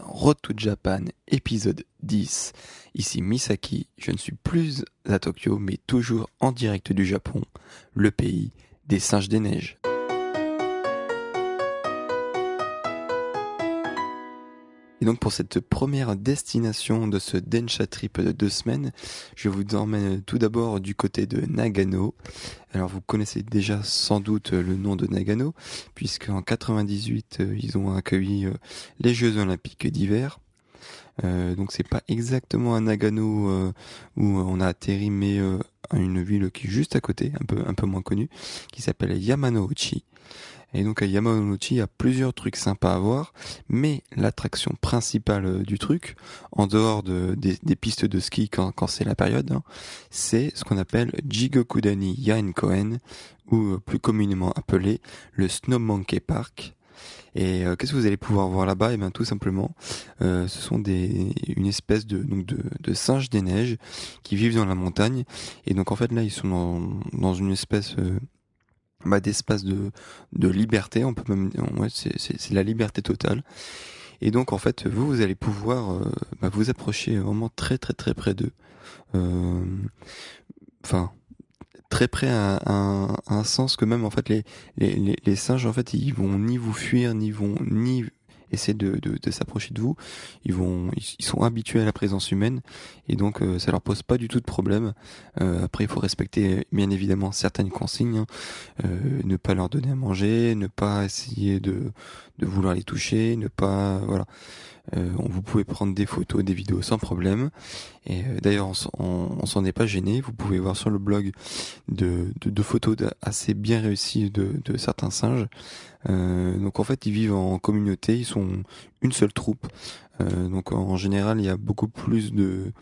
Road to Japan, épisode 10. Ici Misaki, je ne suis plus à Tokyo, mais toujours en direct du Japon, le pays des singes des neiges. Et donc pour cette première destination de ce Densha Trip de deux semaines, je vous emmène tout d'abord du côté de Nagano. Alors vous connaissez déjà sans doute le nom de Nagano, puisqu'en 98 euh, ils ont accueilli euh, les Jeux Olympiques d'hiver. Euh, donc c'est pas exactement à Nagano où on a atterri, mais une ville qui est juste à côté, un peu un peu moins connue, qui s'appelle Yamanouchi. Et donc à Yamanouchi, il y a plusieurs trucs sympas à voir, mais l'attraction principale euh, du truc, en dehors de, des, pistes de ski quand, c'est la période, hein, c'est ce qu'on appelle Jigokudani Yaenkoen, ou euh, plus communément appelé le Snow Monkey Park. Et euh, qu'est-ce que vous allez pouvoir voir là-bas? Et eh bien tout simplement, ce sont des une espèce de donc de, singes des neiges qui vivent dans la montagne. Et donc en fait là, ils sont dans une espèce bah, d'espace de, de liberté, on peut même, ouais, c'est la liberté totale. Et donc en fait, vous, vous allez pouvoir euh, bah, vous approcher vraiment très très très près d'eux. Euh, enfin, très près à, un, un sens que même en fait les, les, les, singes en fait ils vont ni vous fuir ni vont ni essayer de, de, de s'approcher de vous. Ils vont, ils sont habitués à la présence humaine et donc euh, ça leur pose pas du tout de problème. Euh, après, il faut respecter bien évidemment certaines consignes, hein. euh, ne pas leur donner à manger, ne pas essayer de, de vouloir les toucher, ne pas, voilà. Euh, vous pouvez prendre des photos, des vidéos sans problème. Et euh, d'ailleurs, on, s'en est pas gêné. Vous pouvez voir sur le blog de, de, photos assez bien réussies de, de certains singes. Euh, donc en fait, ils vivent en communauté. Ils sont une seule troupe. donc en général, il y a beaucoup plus de,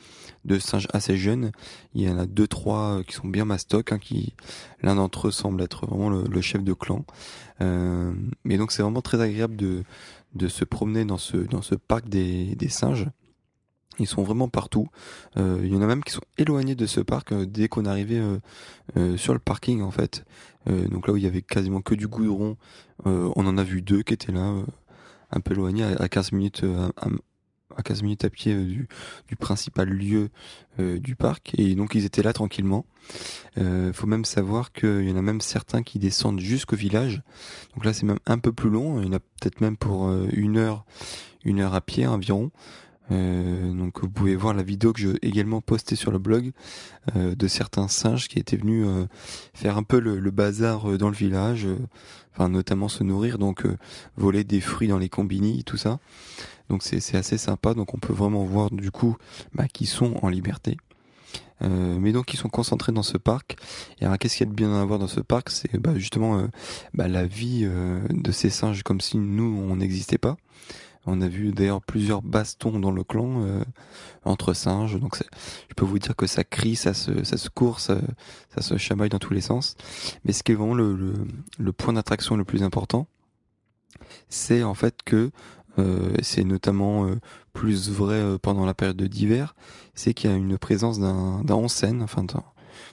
de singes assez jeunes. Il y en a deux trois qui sont bien mastoc. Hein, qui l'un d'entre eux semble être vraiment le, le chef de clan. mais donc c'est vraiment très agréable de de se promener dans ce dans ce parc des, singes. Ils sont vraiment partout. Euh, il y en a même qui sont éloignés de ce parc euh, dès qu'on arrivait euh, sur le parking en fait. donc là où il y avait quasiment que du goudron, on en a vu deux qui étaient là, un peu éloignés, à, 15 minutes à, à 15 minutes à pied du, du principal lieu du parc. Et donc ils étaient là tranquillement. Euh, faut même savoir qu'il y en a même certains qui descendent jusqu'au village. Donc là, c'est même un peu plus long. Il y en a peut-être même pour euh, une heure, une heure à pied environ. Euh, donc vous pouvez voir la vidéo que j'ai également postée sur le blog euh, de certains singes qui étaient venus euh, faire un peu le, le bazar dans le village, enfin notamment se nourrir, donc voler des fruits dans les combini, tout ça. Donc c'est assez sympa, donc on peut vraiment voir du coup bah, qu'ils sont en liberté. Euh, mais donc ils sont concentrés dans ce parc. Et alors qu'est-ce qu'il y a de bien à voir dans ce parc? C'est bah, justement euh, bah, la vie euh, de ces singes comme si nous on n'existait pas. On a vu d'ailleurs plusieurs bastons dans le clan entre singes. Donc je peux vous dire que ça crie, ça se, ça se court, ça, ça se chamaille dans tous les sens. Mais ce qui est vraiment le, le, le point d'attraction le plus important, c'est en fait que euh, c'est notamment euh, plus vrai euh, pendant la période d'hiver, c'est qu'il y a une présence d'un onsen, enfin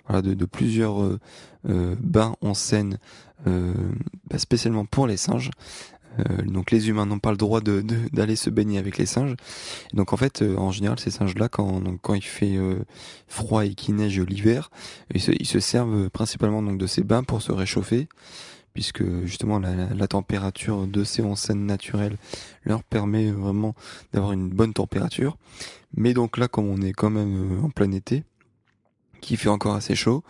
voilà, de, de, plusieurs bains onsen, bah, spécialement pour les singes. donc les humains n'ont pas le droit d'aller de, d'aller se baigner avec les singes. donc en fait, en général, ces singes-là, quand, donc, quand il fait froid et qu'il neige l'hiver, ils se, ils se servent principalement donc de ces bains pour se réchauffer puisque justement la, température de ces onsen naturelles leur permet vraiment d'avoir une bonne température. Mais donc là, comme on est quand même euh, en plein été, qui fait encore assez chaud,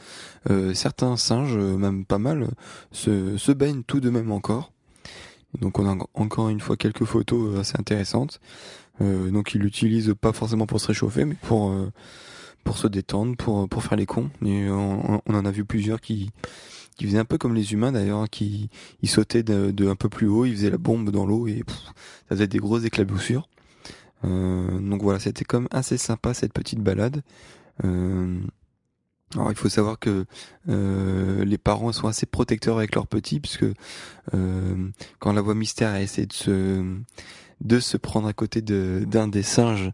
euh, certains singes, euh, même pas mal, se, baignent tout de même encore. Donc on a encore une fois quelques photos assez intéressantes. donc ils l'utilisent pas forcément pour se réchauffer, mais pour pour se détendre, pour pour faire les cons. On, en a vu plusieurs qui qui faisaient un peu comme les humains d'ailleurs, hein, qui ils sautaient de, un peu plus haut, ils faisaient la bombe dans l'eau et ça faisait des grosses éclaboussures. Euh, donc voilà, c'était comme assez sympa cette petite balade. Euh, alors il faut savoir que euh, les parents sont assez protecteurs avec leurs petits puisque euh, quand la voix mystère a essayé de se de se prendre à côté de d'un des singes,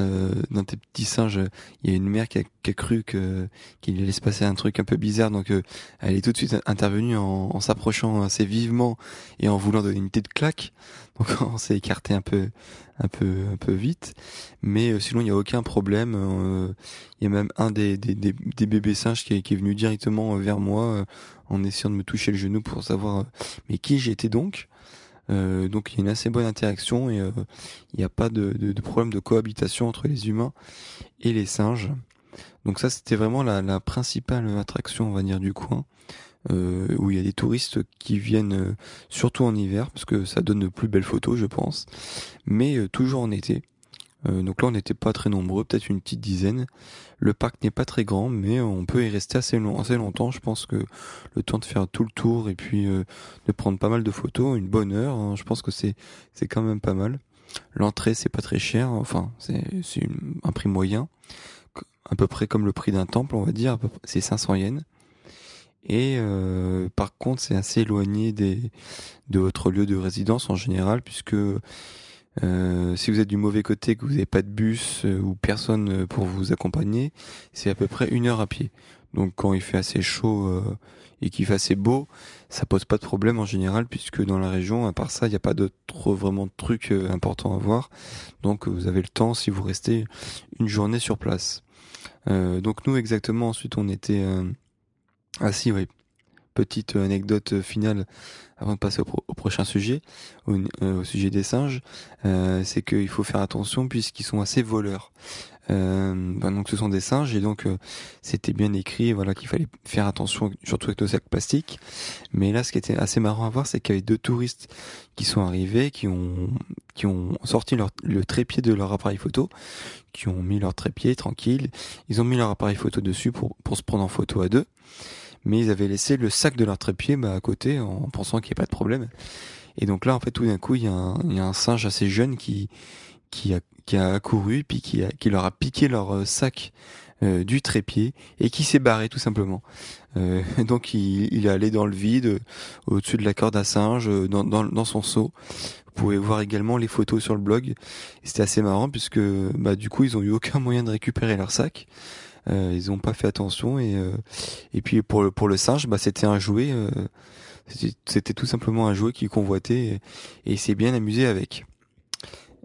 euh, d'un des petits singes. Il y a une mère qui a, qui a cru que qu'il allait se passer un truc un peu bizarre, donc euh, elle est tout de suite intervenue en, en s'approchant assez vivement et en voulant donner une tête claque. Donc on s'est écarté un peu, un peu, un peu vite. Mais euh, sinon il n'y a aucun problème. Euh, il y a même un des, des, des, des bébés singes qui est, qui est, venu directement vers moi en essayant de me toucher le genou pour savoir mais qui j'étais donc. Euh, donc il y a une assez bonne interaction et euh, il n'y a pas de, problème de cohabitation entre les humains et les singes. Donc ça c'était vraiment la, principale attraction on va dire du coin. Euh, où il y a des touristes qui viennent surtout en hiver parce que ça donne de plus belles photos je pense mais toujours en été donc là, on n'était pas très nombreux, peut-être une petite dizaine. Le parc n'est pas très grand, mais on peut y rester assez longtemps. Je pense que le temps de faire tout le tour et puis euh, de prendre pas mal de photos, une bonne heure, hein, je pense que c'est c'est quand même pas mal. L'entrée, c'est pas très cher, enfin c'est c'est un prix moyen, à peu près comme le prix d'un temple, on va dire. C'est 500 yens. Et euh, par contre, c'est assez éloigné des de votre lieu de résidence en général, puisque euh, si vous êtes du mauvais côté, que vous n'avez pas de bus euh, ou personne euh, pour vous accompagner, c'est à peu près une heure à pied. Donc quand il fait assez chaud et qu'il fait assez beau, ça pose pas de problème en général puisque dans la région, à part ça, il n'y a pas d'autres vraiment de trucs importants à voir. Donc vous avez le temps si vous restez une journée sur place. donc nous exactement ensuite on était assis oui petite anecdote finale avant de passer au, prochain sujet, euh, au, sujet des singes, euh, c'est qu'il faut faire attention puisqu'ils sont assez voleurs. Euh, ben donc ce sont des singes et donc euh, c'était bien écrit voilà qu'il fallait faire attention surtout avec nos sacs plastiques. Mais là ce qui était assez marrant à voir c'est qu'il y avait deux touristes qui sont arrivés qui ont qui ont sorti leur, le trépied de leur appareil photo qui ont mis leur trépied tranquille. Ils ont mis leur appareil photo dessus pour pour se prendre en photo à deux mais ils avaient laissé le sac de leur trépied bah, à côté en pensant qu'il n'y avait pas de problème. Et donc là, en fait, tout d'un coup, il y, a un, y a un singe assez jeune qui qui a qui a accouru puis qui a, qui leur a piqué leur euh, sac euh, du trépied et qui s'est barré tout simplement. Euh, donc il, il, est allé dans le vide, au-dessus de la corde à singe, dans, dans, dans, son seau. Vous pouvez voir également les photos sur le blog. C'était assez marrant puisque bah, du coup ils ont eu aucun moyen de récupérer leur sac. Euh, ils ont pas fait attention et euh, et puis pour le pour le singe, bah c'était un jouet. Euh, c'était tout simplement un jouet qu'il convoitait et, il s'est bien amusé avec.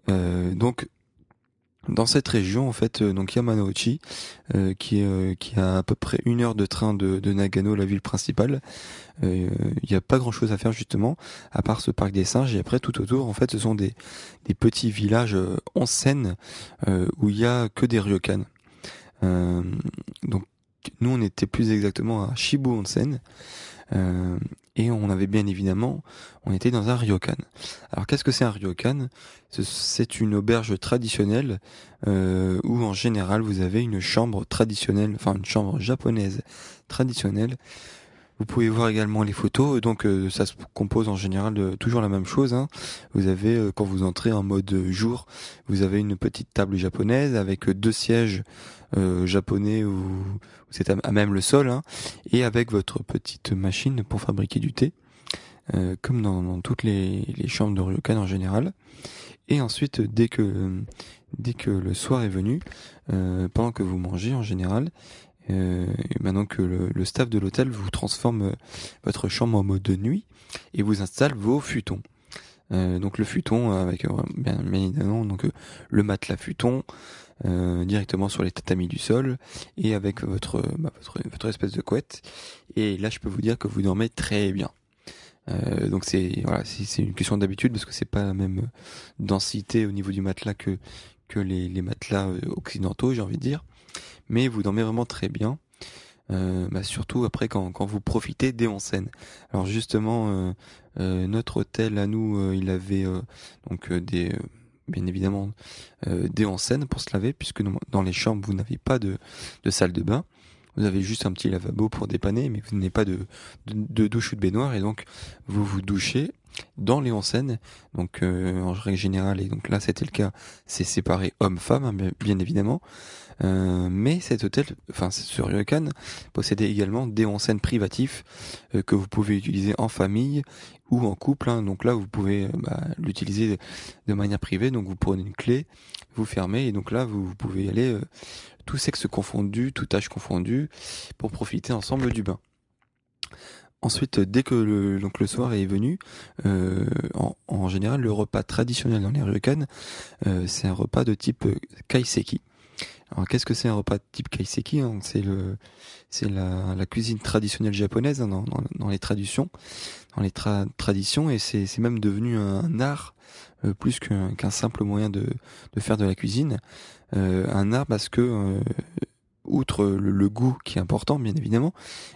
donc dans cette région en fait donc Yamanouchi qui est qui a à peu près une heure de train de, de Nagano la ville principale il n'y a pas grand chose à faire justement à part ce parc des singes et après tout autour en fait ce sont des des petits villages en scène où il y a que des ryokan euh, donc nous on était plus exactement à Shibu Onsen euh, et on avait bien évidemment, on était dans un ryokan. Alors qu'est-ce que c'est un ryokan? C'est une auberge traditionnelle euh, où en général vous avez une chambre traditionnelle, enfin une chambre japonaise traditionnelle vous pouvez voir également les photos. Donc euh, ça se compose en général de toujours la même chose. Hein. Vous avez euh, quand vous entrez en mode jour, vous avez une petite table japonaise avec deux sièges euh, japonais où, c'est à, même le sol, hein, et avec votre petite machine pour fabriquer du thé, comme dans, toutes les, les, chambres de ryokan en général. Et ensuite, dès que dès que le soir est venu, pendant que vous mangez en général, euh, maintenant que le, le staff de l'hôtel vous transforme euh, votre chambre en mode de nuit et vous installe vos futons. Euh, donc le futon avec euh, bien, évidemment donc le matelas futon directement sur les tatamis du sol et avec votre, bah, votre, votre espèce de couette et là je peux vous dire que vous dormez très bien. Euh, donc c'est voilà c'est une question d'habitude parce que c'est pas la même densité au niveau du matelas que que les, matelas occidentaux j'ai envie de dire mais vous dormez vraiment très bien. Euh, bah surtout après quand, quand vous profitez des onsen. Alors justement, euh, euh, notre hôtel à nous, il avait donc des bien évidemment des onsen pour se laver, puisque dans les chambres vous n'avez pas de, de salle de bain. Vous avez juste un petit lavabo pour dépanner, mais vous n'avez pas de, de, douche ou de baignoire, et donc vous vous douchez dans les onsen. Donc en règle générale, et donc là c'était le cas, c'est séparé homme-femme, hein, bien évidemment. Euh, mais cet hôtel, enfin ce ryokan, possédait également des onsen privatifs euh, que vous pouvez utiliser en famille ou en couple. Hein. Donc là, vous pouvez euh, bah, l'utiliser de manière privée. Donc vous prenez une clé, vous fermez et donc là, vous, pouvez y aller tout sexe confondu, tout âge confondu, pour profiter ensemble du bain. Ensuite, dès que le, donc le soir est venu, en, en, général, le repas traditionnel dans les ryokan, c'est un repas de type kaiseki. Alors qu'est-ce que c'est un repas type kaiseki hein? C'est le, c'est la, cuisine traditionnelle japonaise hein, dans, dans, dans, les traditions, dans les traditions, et c'est, c'est même devenu un, art euh, plus qu'un, qu'un simple moyen de, de faire de la cuisine. Euh, un art parce que euh, outre le, goût qui est important, bien évidemment,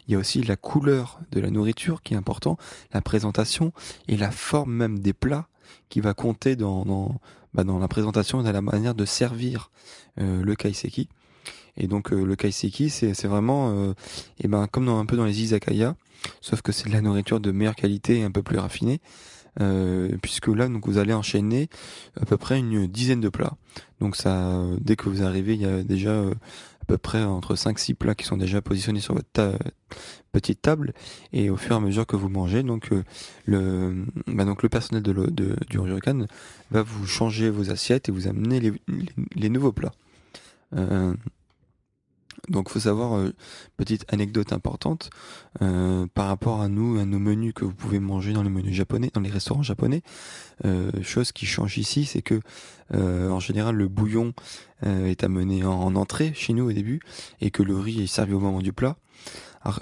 il y a aussi la couleur de la nourriture qui est important, la présentation et la forme même des plats qui va compter dans, dans, bah, la présentation et dans la manière de servir euh, le kaiseki. Et donc euh, le kaiseki, c'est c'est vraiment, euh, et ben comme dans un peu dans les izakaya, sauf que c'est de la nourriture de meilleure qualité et un peu plus raffinée. Euh, puisque là donc vous allez enchaîner à peu près une dizaine de plats. Donc ça, dès que vous arrivez, il y a déjà à peu près entre 5-6 plats qui sont déjà positionnés sur votre petite table et au fur et à mesure que vous mangez donc euh, le bah donc le personnel de, de du Ryokan va vous changer vos assiettes et vous amener les, les, nouveaux plats. Euh, donc faut savoir, euh, petite anecdote importante, euh, par rapport à nous, à nos menus que vous pouvez manger dans les menus japonais, dans les restaurants japonais, euh, chose qui change ici, c'est que en général le bouillon est amené en, entrée chez nous au début, et que le riz est servi au moment du plat.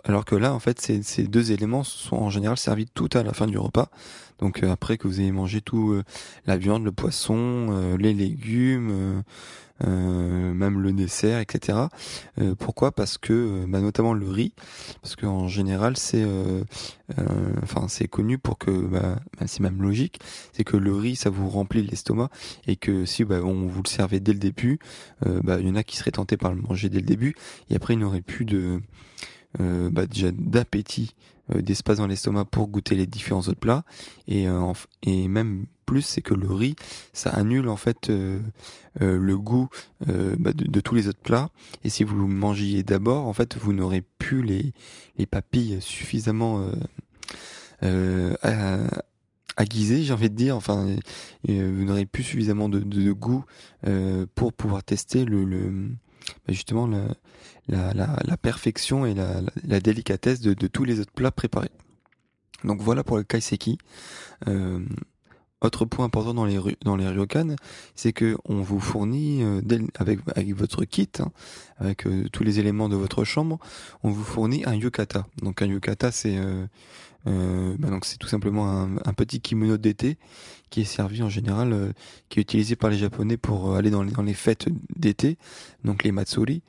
Alors que là, en fait, ces, deux éléments sont en général servis tout à la fin du repas. Donc après que vous ayez mangé tout la viande, le poisson, les légumes, euh, même le dessert, etc. Euh, pourquoi? Parce que, euh, bah, notamment le riz, parce qu'en général c'est, enfin c'est connu pour que, bah, bah, c'est même logique, c'est que le riz ça vous remplit l'estomac et que si bah, on vous le servait dès le début, il y en a qui seraient tentés par le manger dès le début et après il n'aurait plus de déjà d'appétit d'espace dans l'estomac pour goûter les différents autres plats et, et même plus, c'est que le riz, ça annule en fait euh, euh, le goût euh, bah, de, tous les autres plats. Et si vous mangiez d'abord, en fait, vous n'aurez plus les, les papilles suffisamment aiguisées, j'ai envie de dire. Enfin, vous n'aurez plus suffisamment de, goût pour pouvoir tester le bah, justement la, la, perfection et la, délicatesse de, de, tous les autres plats préparés. Donc voilà pour le kaiseki. Euh, autre point important dans les dans les ryokan, c'est que on vous fournit euh, avec avec votre kit, hein, avec euh, tous les éléments de votre chambre, on vous fournit un yukata. Donc un yukata, c'est euh, bah donc c'est tout simplement un, un petit kimono d'été qui est servi en général, qui est utilisé par les japonais pour aller dans les, dans les fêtes d'été, donc les matsuri,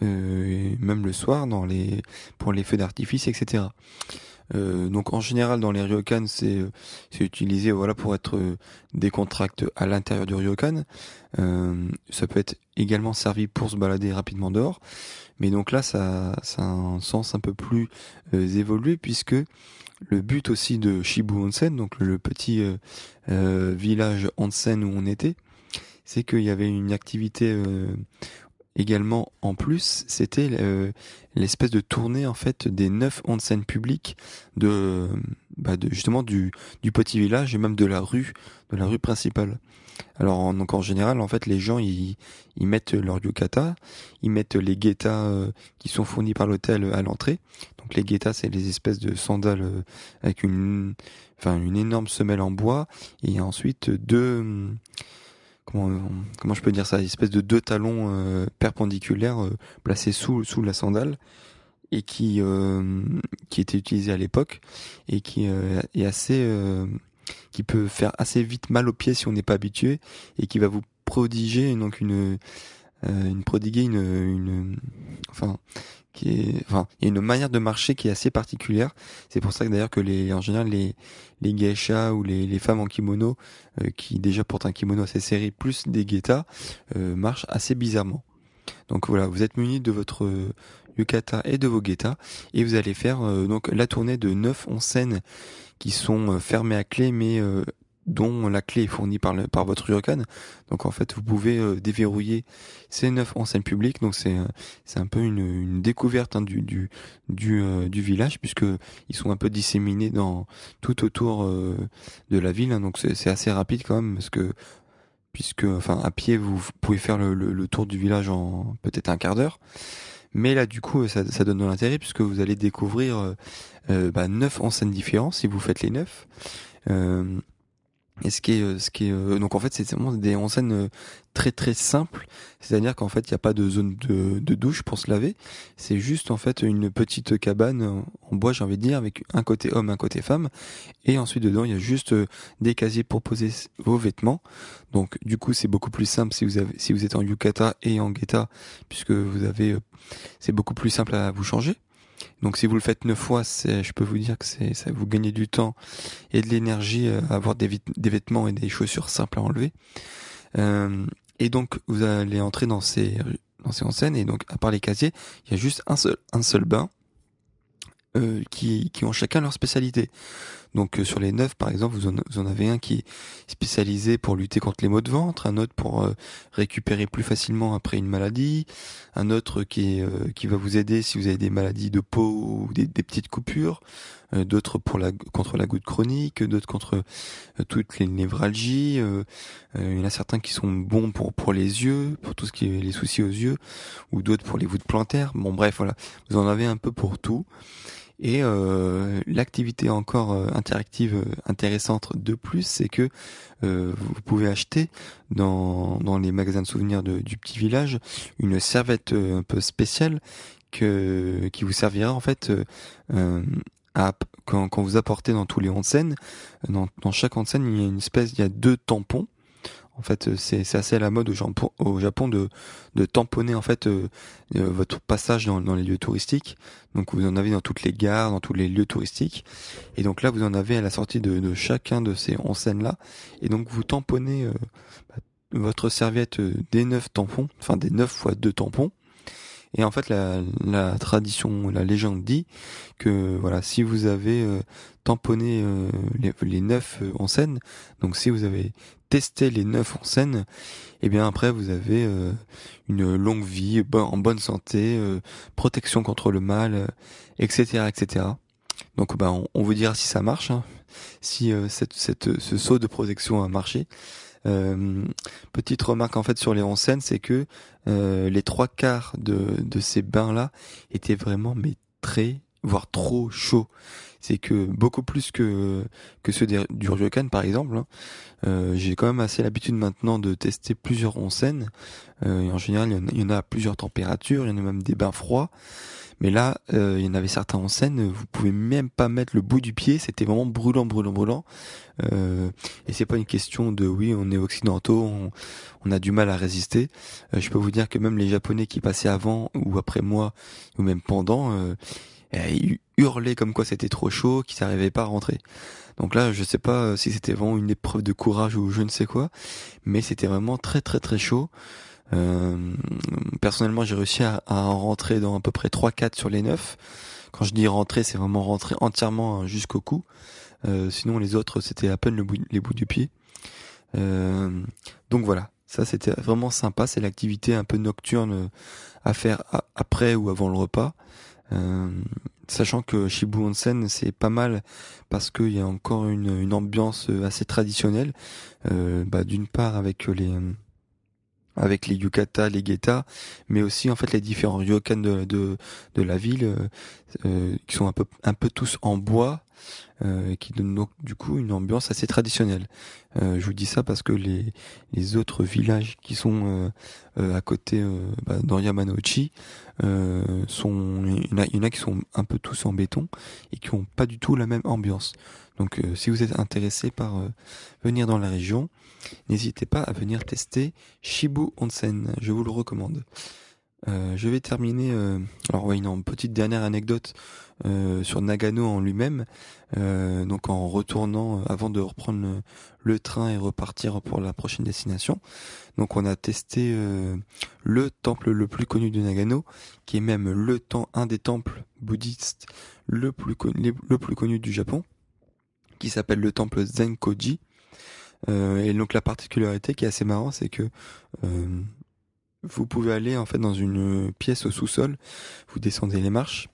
même le soir dans les pour les feux d'artifice, etc. Euh, donc en général dans les ryokan c'est euh, c'est utilisé voilà pour être euh, décontracté à l'intérieur du ryokan. Euh, ça peut être également servi pour se balader rapidement dehors. Mais donc là ça ça a un sens un peu plus évolué puisque le but aussi de Shibu Onsen, donc le petit village onsen où on était, c'est qu'il y avait une activité également en plus, c'était euh, l'espèce de tournée en fait des neuf onsen publics de, bah de justement du, du petit village et même de la rue, de la rue principale. Alors en, donc en général, en fait, les gens ils, ils mettent leur yukata, ils mettent les guettas euh, qui sont fournis par l'hôtel à l'entrée. Donc les guettas, c'est les espèces de sandales euh, avec une, enfin une énorme semelle en bois et ensuite deux comment comment je peux dire ça, une espèce de deux talons euh, perpendiculaires euh, placés sous sous la sandale et qui euh, qui était utilisé à l'époque et qui est assez qui peut faire assez vite mal aux pieds si on n'est pas habitué et qui va vous prodiger donc une une prodiguer une, une enfin qui il y a une manière de marcher qui est assez particulière. C'est pour ça que d'ailleurs que les, en général, les, les geishas ou les, femmes en kimono, euh, qui déjà portent un kimono assez serré, plus des guettas, euh, marchent assez bizarrement. Donc voilà, vous êtes muni de votre yukata et de vos guettas, et vous allez faire donc la tournée de 9 on scènes qui sont fermées à clé, mais dont la clé est fournie par, le, par votre ryokan. Donc en fait, vous pouvez euh, déverrouiller ces neuf enseignes publiques. Donc c'est c'est un peu une, une découverte hein, du du du, euh, du, village puisque ils sont un peu disséminés dans tout autour euh, de la ville. Hein. donc c'est assez rapide quand même parce que puisque enfin à pied vous pouvez faire le, le, tour du village en peut-être un quart d'heure. Mais là, du coup, ça, ça donne de l'intérêt puisque vous allez découvrir euh, bah, neuf enseignes différentes si vous faites les neuf. Et ce qui est, euh, ce qui est, euh, donc en fait, c'est vraiment des enseignes euh, très très simples. C'est-à-dire qu'en fait, il n'y a pas de zone de, de, douche pour se laver. C'est juste en fait une petite cabane en bois, j'ai envie de dire, avec un côté homme, un côté femme. Et ensuite dedans, il y a juste des casiers pour poser vos vêtements. Donc du coup, c'est beaucoup plus simple si vous avez, si vous êtes en yukata et en geta, puisque vous avez, c'est beaucoup plus simple à vous changer. Donc si vous le faites neuf fois, je peux vous dire que c'est, ça vous gagnez du temps et de l'énergie euh, à avoir des, des, vêtements et des chaussures simples à enlever. Euh, et donc vous allez entrer dans ces dans ces enseignes et donc à part les casiers, il y a juste un seul un seul bain euh, qui, qui ont chacun leur spécialité. Donc euh, sur les neuf, par exemple, vous en, avez un qui est spécialisé pour lutter contre les maux de ventre, un autre pour euh, récupérer plus facilement après une maladie, un autre qui, est, qui va vous aider si vous avez des maladies de peau ou des, des petites coupures, d'autres pour la contre la goutte chronique, d'autres contre toutes les névralgies. il y en a certains qui sont bons pour pour les yeux, pour tout ce qui est les soucis aux yeux, ou d'autres pour les voûtes plantaires. Bon bref, voilà, vous en avez un peu pour tout. Et euh, l'activité encore euh, interactive euh, intéressante de plus, c'est que vous pouvez acheter dans, dans les magasins de souvenirs du petit village une serviette un peu spéciale que, qui vous servira en fait à, quand, quand vous apportez dans tous les onsen. Dans, dans chaque onsen, il y a une espèce, il y a deux tampons en fait, euh, c'est assez à la mode au Japon, de, de tamponner en fait euh, euh, votre passage dans, dans, les lieux touristiques. Donc vous en avez dans toutes les gares, dans tous les lieux touristiques. Et donc là, vous en avez à la sortie de, de chacun de ces enseignes là. Et donc vous tamponnez bah, votre serviette des neuf tampons, enfin des neuf fois deux tampons. Et en fait, la, la, tradition, la légende dit que voilà, si vous avez tamponné les, les neuf enseignes, donc si vous avez tester les neuf en scène, et eh bien après vous avez euh, une longue vie, en bonne santé, euh, protection contre le mal, etc., euh, etc. Donc bah on, vous dira si ça marche, hein, si cette, ce saut de protection a marché. petite remarque en fait sur les onsen, c'est que les trois quarts de, de ces bains là étaient vraiment mais très voire trop chauds c'est que beaucoup plus que que ceux du Ryokan par exemple, hein, euh, j'ai quand même assez l'habitude maintenant de tester plusieurs onsen. Euh, en général, il y, en a, plusieurs températures, il y en a même des bains froids. Mais là, euh, il y en avait certains en scène, vous pouvez même pas mettre le bout du pied, c'était vraiment brûlant, brûlant, brûlant. Euh, et c'est pas une question de oui, on est occidentaux, on, a du mal à résister. Euh, je peux vous dire que même les Japonais qui passaient avant ou après moi, ou même pendant, euh, ils hurlaient comme quoi c'était trop chaud, qu'ils n'arrivaient pas à rentrer. Donc là, je sais pas si c'était vraiment une épreuve de courage ou je ne sais quoi, mais c'était vraiment très très très chaud. Euh, personnellement, j'ai réussi à, en rentrer dans à peu près 3-4 sur les 9. Quand je dis rentrer, c'est vraiment rentrer entièrement jusqu'au cou. Euh, sinon, les autres, c'était à peine le bout, les bouts du pied. Euh, donc voilà, ça c'était vraiment sympa. C'est l'activité un peu nocturne à faire après ou avant le repas. Euh, sachant que Shibu Onsen c'est pas mal parce qu'il y a encore une, ambiance assez traditionnelle. Euh, bah, D'une part avec les avec les yukata, les geta, mais aussi en fait les différents ryokan de, de, la ville euh, euh qui sont un peu un peu tous en bois euh, qui donne donc du coup une ambiance assez traditionnelle. Euh, je vous dis ça parce que les, autres villages qui sont euh, à côté bah, dans sont il y, en a, il y en a qui sont un peu tous en béton et qui ont pas du tout la même ambiance. Donc si vous êtes intéressé par venir dans la région, n'hésitez pas à venir tester Shibu Onsen, je vous le recommande. Euh, je vais terminer. Euh, alors oui, une petite dernière anecdote euh, sur Nagano en lui-même. donc en retournant, avant de reprendre le, train et repartir pour la prochaine destination. Donc on a testé le temple le plus connu de Nagano, qui est même le temps un des temples bouddhistes le plus connu, le plus connu du Japon, qui s'appelle le temple Zenkoji. et donc la particularité qui est assez marrant, c'est que vous pouvez aller en fait dans une pièce au sous-sol, vous descendez les marches,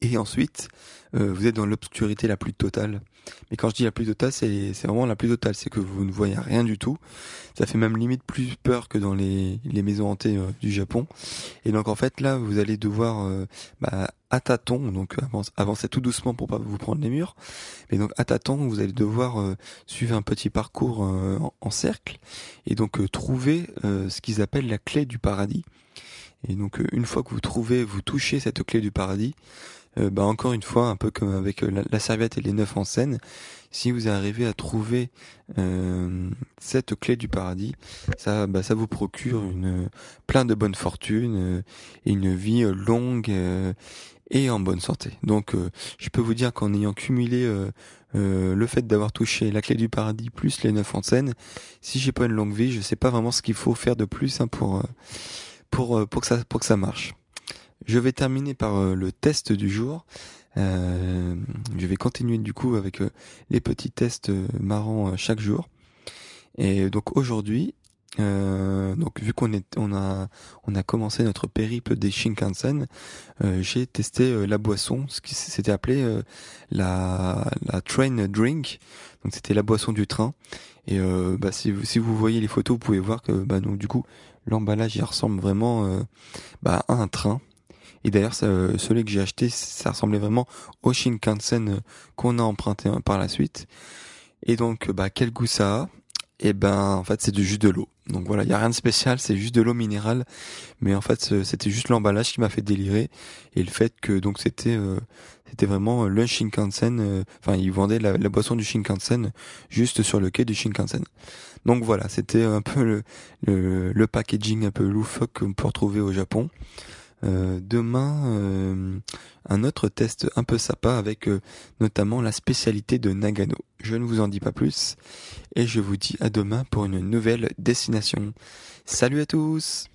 et ensuite euh, vous êtes dans l'obscurité la plus totale. Mais quand je dis la plus totale, c'est vraiment la plus totale, c'est que vous ne voyez rien du tout. Ça fait même limite plus peur que dans les, les maisons hantées euh, du Japon. Et donc en fait là, vous allez devoir euh, bah, à tâtons, donc avancez tout doucement pour pas vous prendre les murs. Mais donc à tâtons, vous allez devoir suivre un petit parcours en, en, cercle et donc trouver ce qu'ils appellent la clé du paradis. Et donc une fois que vous trouvez, vous touchez cette clé du paradis, euh, bah encore une fois, un peu comme avec euh, la, serviette et les neuf en scène, si vous arrivez à trouver euh, cette clé du paradis, ça, bah, ça vous procure une plein de bonne fortune et une vie longue et en bonne santé. Donc, je peux vous dire qu'en ayant cumulé le fait d'avoir touché la clé du paradis plus les neuf en scène, si j'ai pas une longue vie, je sais pas vraiment ce qu'il faut faire de plus hein, pour pour pour que ça pour que ça marche. Je vais terminer par euh, le test du jour. Euh, je vais continuer du coup avec euh, les petits tests marrants chaque jour. Et donc aujourd'hui, donc vu qu'on est, on a, on a commencé notre périple des Shinkansen, j'ai testé la boisson, ce qui s'était appelé la, la train drink. Donc c'était la boisson du train. Et bah, si, vous, si vous voyez les photos, vous pouvez voir que bah, donc du coup l'emballage il ressemble vraiment bah, à un train. Et d'ailleurs, euh, celui que j'ai acheté, ça ressemblait vraiment au Shinkansen euh, qu'on a emprunté hein, par la suite. Et donc, bah, quel goût ça a? Et eh ben, en fait, c'est du jus de l'eau. Donc voilà, il y a rien de spécial, c'est juste de l'eau minérale. Mais en fait, c'était juste l'emballage qui m'a fait délirer et le fait que donc c'était euh, c'était vraiment le Shinkansen. Enfin, ils vendaient la, boisson du Shinkansen juste sur le quai du Shinkansen. Donc voilà, c'était un peu le, le, le packaging un peu loufoque qu'on peut retrouver au Japon. Euh, demain, euh, un autre test un peu sympa avec euh, notamment la spécialité de Nagano. Je ne vous en dis pas plus et je vous dis à demain pour une nouvelle destination. Salut à tous